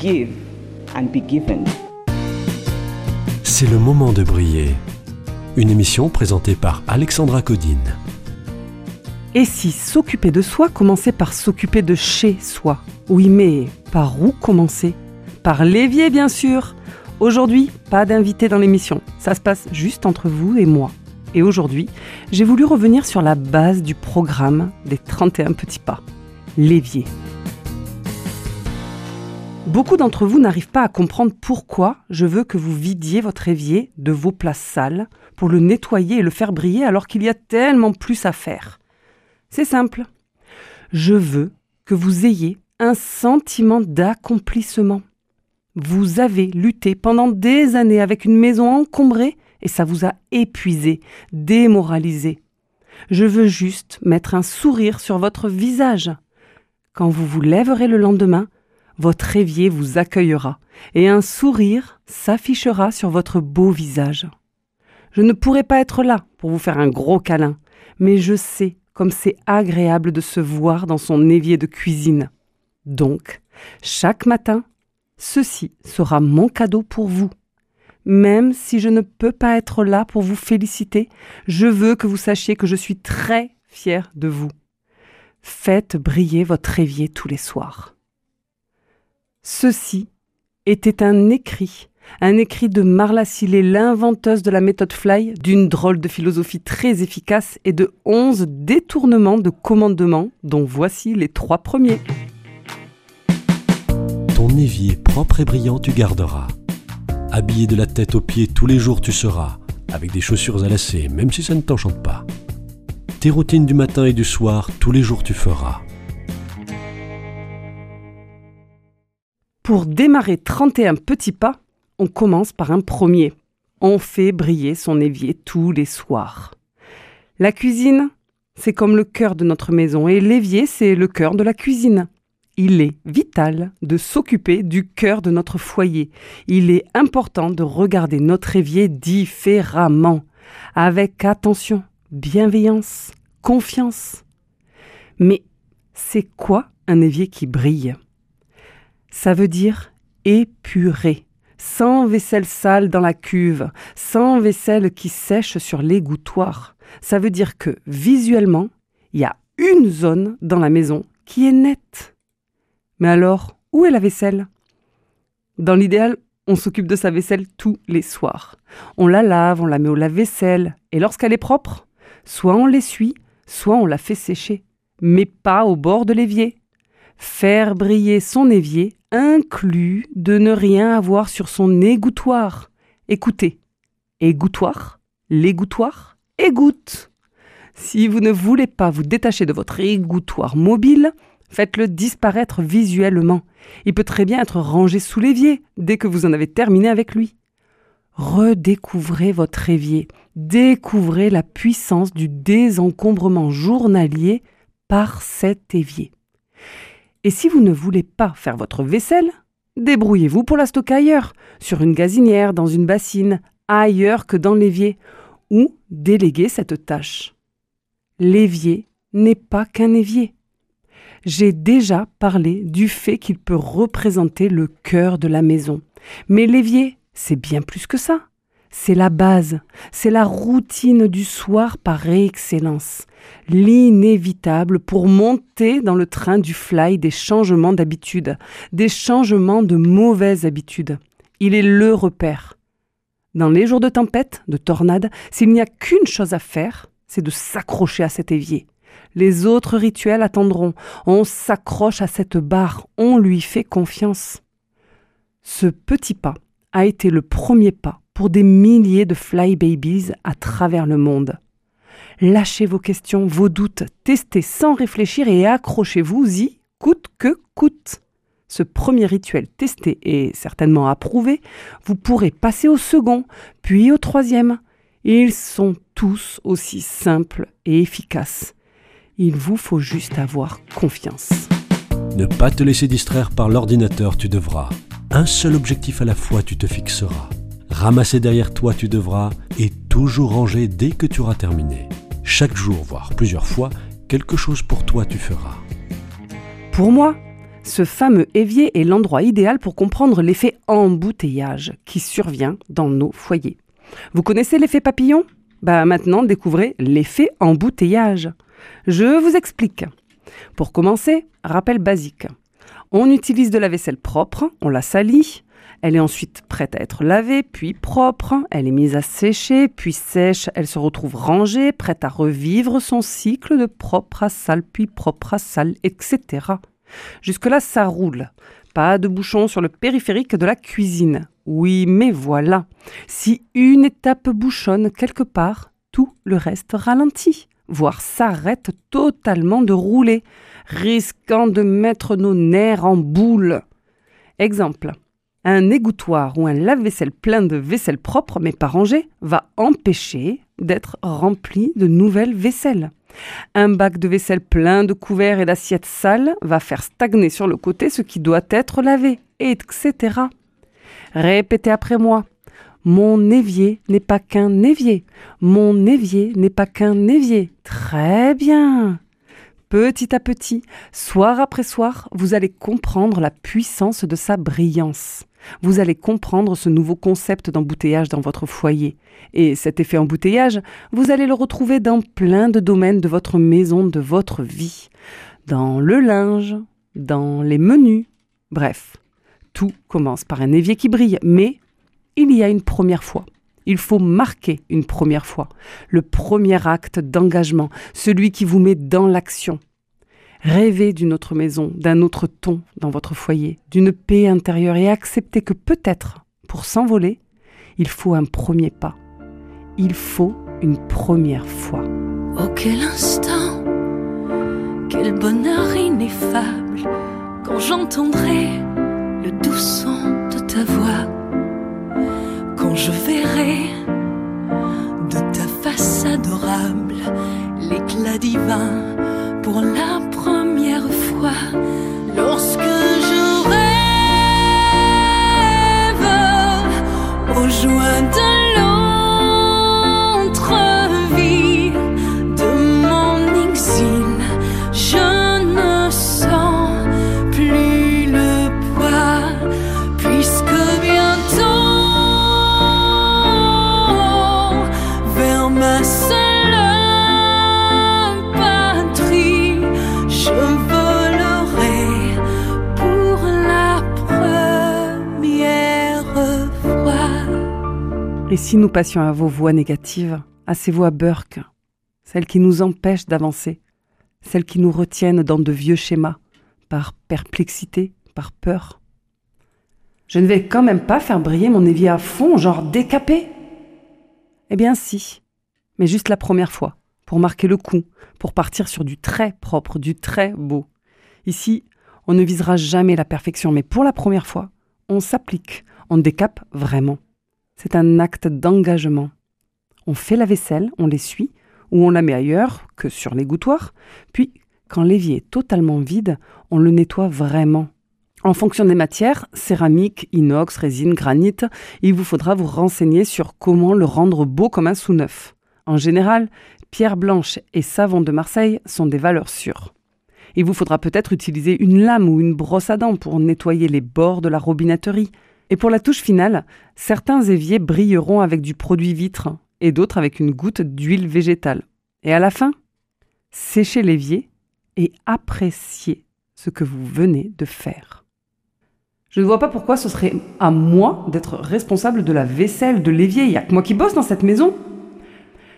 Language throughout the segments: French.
Give and be given. C'est le moment de briller. Une émission présentée par Alexandra Codine. Et si s'occuper de soi commençait par s'occuper de chez soi? Oui, mais par où commencer? Par l'évier, bien sûr. Aujourd'hui, pas d'invité dans l'émission. Ça se passe juste entre vous et moi. Et aujourd'hui, j'ai voulu revenir sur la base du programme des 31 petits pas. L'évier. Beaucoup d'entre vous n'arrivent pas à comprendre pourquoi je veux que vous vidiez votre évier de vos places sales pour le nettoyer et le faire briller alors qu'il y a tellement plus à faire. C'est simple. Je veux que vous ayez un sentiment d'accomplissement. Vous avez lutté pendant des années avec une maison encombrée et ça vous a épuisé, démoralisé. Je veux juste mettre un sourire sur votre visage. Quand vous vous lèverez le lendemain, votre évier vous accueillera et un sourire s'affichera sur votre beau visage. Je ne pourrai pas être là pour vous faire un gros câlin, mais je sais comme c'est agréable de se voir dans son évier de cuisine. Donc, chaque matin, ceci sera mon cadeau pour vous. Même si je ne peux pas être là pour vous féliciter, je veux que vous sachiez que je suis très fière de vous. Faites briller votre évier tous les soirs. Ceci était un écrit, un écrit de Marla Sillet, l'inventeuse de la méthode Fly, d'une drôle de philosophie très efficace et de onze détournements de commandement, dont voici les trois premiers. Ton évier propre et brillant tu garderas. Habillé de la tête aux pieds tous les jours tu seras, avec des chaussures à lacets, même si ça ne t'enchante pas. Tes routines du matin et du soir, tous les jours tu feras. Pour démarrer 31 petits pas, on commence par un premier. On fait briller son évier tous les soirs. La cuisine, c'est comme le cœur de notre maison et l'évier, c'est le cœur de la cuisine. Il est vital de s'occuper du cœur de notre foyer. Il est important de regarder notre évier différemment, avec attention, bienveillance, confiance. Mais c'est quoi un évier qui brille? Ça veut dire épuré, sans vaisselle sale dans la cuve, sans vaisselle qui sèche sur l'égouttoir. Ça veut dire que visuellement, il y a une zone dans la maison qui est nette. Mais alors, où est la vaisselle? Dans l'idéal, on s'occupe de sa vaisselle tous les soirs. On la lave, on la met au lave-vaisselle, et lorsqu'elle est propre, soit on l'essuie, soit on la fait sécher, mais pas au bord de l'évier. Faire briller son évier inclut de ne rien avoir sur son égouttoir. Écoutez, égouttoir, l'égouttoir, égoutte. Si vous ne voulez pas vous détacher de votre égouttoir mobile, faites-le disparaître visuellement. Il peut très bien être rangé sous l'évier dès que vous en avez terminé avec lui. Redécouvrez votre évier, découvrez la puissance du désencombrement journalier par cet évier. Et si vous ne voulez pas faire votre vaisselle, débrouillez-vous pour la stocker ailleurs, sur une gazinière, dans une bassine, ailleurs que dans l'évier, ou déléguez cette tâche. L'évier n'est pas qu'un évier. J'ai déjà parlé du fait qu'il peut représenter le cœur de la maison. Mais l'évier, c'est bien plus que ça. C'est la base, c'est la routine du soir par excellence, l'inévitable pour monter dans le train du fly des changements d'habitude, des changements de mauvaises habitudes. Il est le repère. Dans les jours de tempête, de tornade, s'il n'y a qu'une chose à faire, c'est de s'accrocher à cet évier. Les autres rituels attendront. On s'accroche à cette barre, on lui fait confiance. Ce petit pas a été le premier pas pour des milliers de fly babies à travers le monde. Lâchez vos questions, vos doutes, testez sans réfléchir et accrochez-vous-y coûte que coûte. Ce premier rituel testé et certainement approuvé, vous pourrez passer au second, puis au troisième. Ils sont tous aussi simples et efficaces. Il vous faut juste avoir confiance. Ne pas te laisser distraire par l'ordinateur, tu devras. Un seul objectif à la fois, tu te fixeras. Ramasser derrière toi, tu devras, et toujours ranger dès que tu auras terminé. Chaque jour, voire plusieurs fois, quelque chose pour toi tu feras. Pour moi, ce fameux évier est l'endroit idéal pour comprendre l'effet embouteillage qui survient dans nos foyers. Vous connaissez l'effet papillon? Bah maintenant découvrez l'effet embouteillage. Je vous explique. Pour commencer, rappel basique. On utilise de la vaisselle propre, on la salit, elle est ensuite prête à être lavée, puis propre, elle est mise à sécher, puis sèche, elle se retrouve rangée, prête à revivre son cycle de propre à sale, puis propre à sale, etc. Jusque-là, ça roule. Pas de bouchon sur le périphérique de la cuisine. Oui, mais voilà. Si une étape bouchonne quelque part, tout le reste ralentit, voire s'arrête totalement de rouler, risquant de mettre nos nerfs en boule. Exemple. Un égouttoir ou un lave-vaisselle plein de vaisselle propre mais pas rangée va empêcher d'être rempli de nouvelles vaisselles. Un bac de vaisselle plein de couverts et d'assiettes sales va faire stagner sur le côté ce qui doit être lavé, etc. Répétez après moi. Mon évier n'est pas qu'un évier. Mon évier n'est pas qu'un évier. Très bien. Petit à petit, soir après soir, vous allez comprendre la puissance de sa brillance. Vous allez comprendre ce nouveau concept d'embouteillage dans votre foyer. Et cet effet embouteillage, vous allez le retrouver dans plein de domaines de votre maison, de votre vie. Dans le linge, dans les menus. Bref, tout commence par un évier qui brille, mais il y a une première fois. Il faut marquer une première fois, le premier acte d'engagement, celui qui vous met dans l'action. Rêvez d'une autre maison, d'un autre ton dans votre foyer, d'une paix intérieure et acceptez que peut-être, pour s'envoler, il faut un premier pas. Il faut une première fois. Oh quel instant, quel bonheur ineffable quand j'entendrai le doux son divin pour la Et si nous passions à vos voix négatives, à ces voix burk, celles qui nous empêchent d'avancer, celles qui nous retiennent dans de vieux schémas, par perplexité, par peur Je ne vais quand même pas faire briller mon évier à fond, genre décapé Eh bien si, mais juste la première fois, pour marquer le coup, pour partir sur du très propre, du très beau. Ici, on ne visera jamais la perfection, mais pour la première fois, on s'applique, on décape vraiment. C'est un acte d'engagement. On fait la vaisselle, on l'essuie, ou on la met ailleurs que sur l'égouttoir, puis, quand l'évier est totalement vide, on le nettoie vraiment. En fonction des matières, céramique, inox, résine, granit, il vous faudra vous renseigner sur comment le rendre beau comme un sous-neuf. En général, pierre blanche et savon de Marseille sont des valeurs sûres. Il vous faudra peut-être utiliser une lame ou une brosse à dents pour nettoyer les bords de la robinetterie. Et pour la touche finale, certains éviers brilleront avec du produit vitre et d'autres avec une goutte d'huile végétale. Et à la fin, séchez l'évier et appréciez ce que vous venez de faire. Je ne vois pas pourquoi ce serait à moi d'être responsable de la vaisselle de l'évier. Il n'y a que moi qui bosse dans cette maison.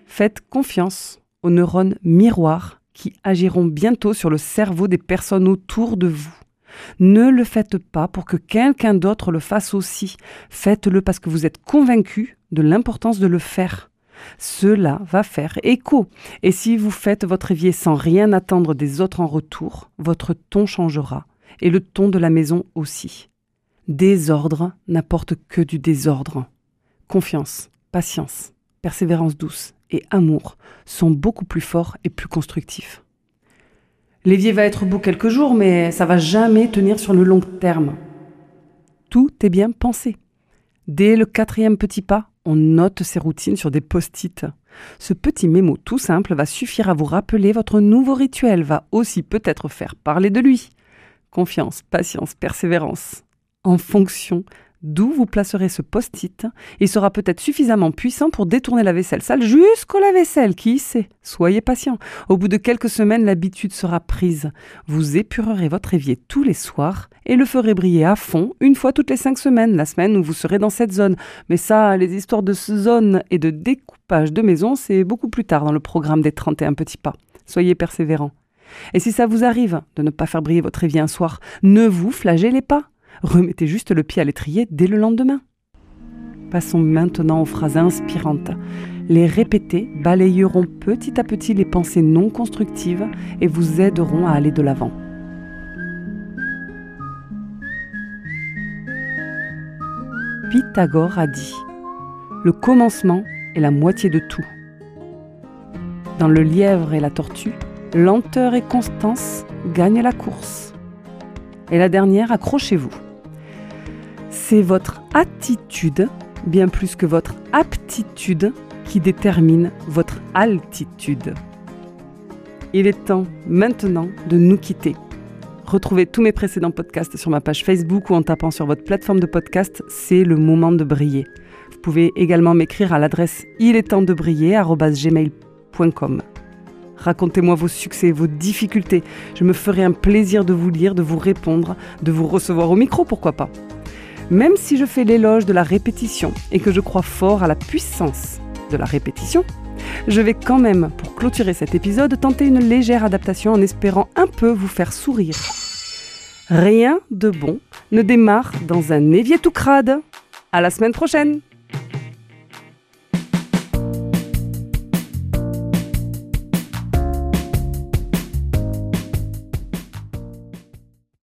Faites confiance aux neurones miroirs qui agiront bientôt sur le cerveau des personnes autour de vous. Ne le faites pas pour que quelqu'un d'autre le fasse aussi. Faites-le parce que vous êtes convaincu de l'importance de le faire. Cela va faire écho. Et si vous faites votre évier sans rien attendre des autres en retour, votre ton changera et le ton de la maison aussi. Désordre n'apporte que du désordre. Confiance, patience, persévérance douce et amour sont beaucoup plus forts et plus constructifs. L'évier va être beau quelques jours, mais ça va jamais tenir sur le long terme. Tout est bien pensé. Dès le quatrième petit pas, on note ses routines sur des post-it. Ce petit mémo tout simple va suffire à vous rappeler votre nouveau rituel, va aussi peut-être faire parler de lui. Confiance, patience, persévérance. En fonction d'où vous placerez ce post-it, il sera peut-être suffisamment puissant pour détourner la vaisselle sale jusqu'au lave-vaisselle, qui sait? Soyez patient. Au bout de quelques semaines, l'habitude sera prise. Vous épurerez votre évier tous les soirs et le ferez briller à fond une fois toutes les cinq semaines, la semaine où vous serez dans cette zone. Mais ça, les histoires de zone et de découpage de maison, c'est beaucoup plus tard dans le programme des 31 petits pas. Soyez persévérants. Et si ça vous arrive de ne pas faire briller votre évier un soir, ne vous flagellez pas. Remettez juste le pied à l'étrier dès le lendemain. Passons maintenant aux phrases inspirantes. Les répéter balayeront petit à petit les pensées non constructives et vous aideront à aller de l'avant. Pythagore a dit Le commencement est la moitié de tout. Dans le lièvre et la tortue, lenteur et constance gagnent la course. Et la dernière, accrochez-vous. C'est votre attitude, bien plus que votre aptitude, qui détermine votre altitude. Il est temps maintenant de nous quitter. Retrouvez tous mes précédents podcasts sur ma page Facebook ou en tapant sur votre plateforme de podcast, c'est le moment de briller. Vous pouvez également m'écrire à l'adresse il est temps de briller@gmail.com. Racontez-moi vos succès, vos difficultés. Je me ferai un plaisir de vous lire, de vous répondre, de vous recevoir au micro, pourquoi pas. Même si je fais l'éloge de la répétition et que je crois fort à la puissance de la répétition, je vais quand même, pour clôturer cet épisode, tenter une légère adaptation en espérant un peu vous faire sourire. Rien de bon ne démarre dans un évier tout crade. À la semaine prochaine!